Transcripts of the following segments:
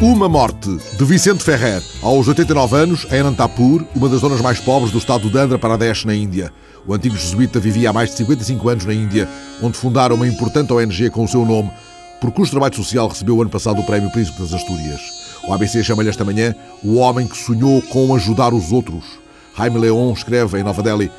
Uma morte de Vicente Ferrer, aos 89 anos, em Anantapur, uma das zonas mais pobres do estado de Andhra Pradesh, na Índia. O antigo jesuíta vivia há mais de 55 anos na Índia, onde fundaram uma importante ONG com o seu nome, por cujo trabalho social recebeu o ano passado o Prémio Príncipe das Astúrias. O ABC chama-lhe esta manhã o homem que sonhou com ajudar os outros. Jaime Leon escreve em Nova Delhi: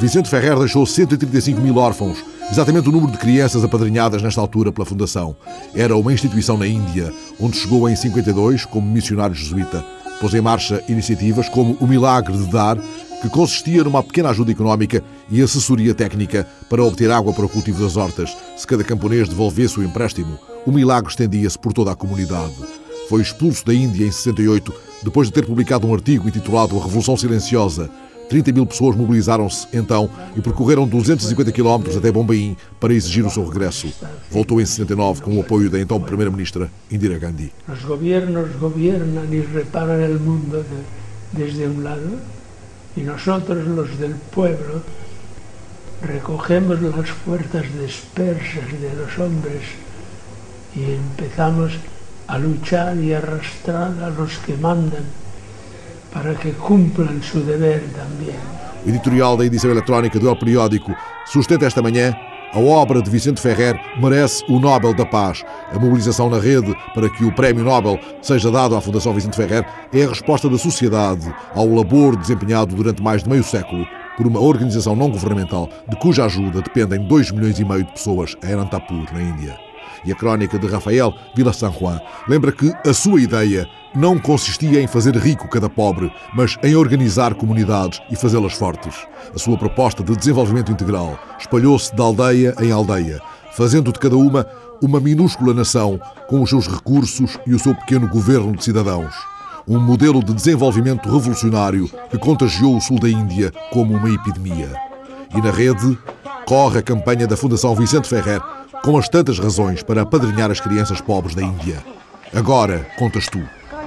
Vicente Ferrer deixou 135 mil órfãos, exatamente o número de crianças apadrinhadas nesta altura pela Fundação. Era uma instituição na Índia, onde chegou em 52 como missionário jesuíta. Pôs em marcha iniciativas como o Milagre de Dar, que consistia numa pequena ajuda económica e assessoria técnica para obter água para o cultivo das hortas, se cada camponês devolvesse o empréstimo. O milagre estendia-se por toda a comunidade. Foi expulso da Índia em 68, depois de ter publicado um artigo intitulado A Revolução Silenciosa. 30 mil pessoas mobilizaram-se então e percorreram 250 quilómetros até Bombaim para exigir o seu regresso. Voltou em 69 com o apoio da então Primeira-Ministra Indira Gandhi. Os governos governam e reparam o mundo desde um lado y nosotros los del pueblo recogemos las fuerzas dispersas de los hombres y empezamos a luchar y arrastrar a los que mandan para que cumplan su deber también. O editorial da edição eletrónica do El Periódico sustenta esta manhã a obra de Vicente Ferrer merece o Nobel da Paz. A mobilização na rede para que o Prémio Nobel seja dado à Fundação Vicente Ferrer é a resposta da sociedade ao labor desempenhado durante mais de meio século por uma organização não governamental de cuja ajuda dependem 2 milhões e meio de pessoas em Anantapur, na Índia. E a crónica de Rafael Vila San Juan lembra que a sua ideia não consistia em fazer rico cada pobre, mas em organizar comunidades e fazê-las fortes. A sua proposta de desenvolvimento integral espalhou-se de aldeia em aldeia, fazendo de cada uma uma minúscula nação com os seus recursos e o seu pequeno governo de cidadãos. Um modelo de desenvolvimento revolucionário que contagiou o sul da Índia como uma epidemia. E na rede corre a campanha da Fundação Vicente Ferrer com as tantas razões para apadrinhar as crianças pobres da Índia. Agora contas tu.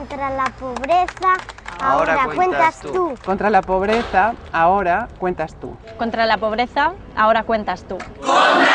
Contra la pobreza, ahora, cuentas tú. Contra la pobreza, ahora cuentas tú. Contra la pobreza, ahora cuentas tú. Contra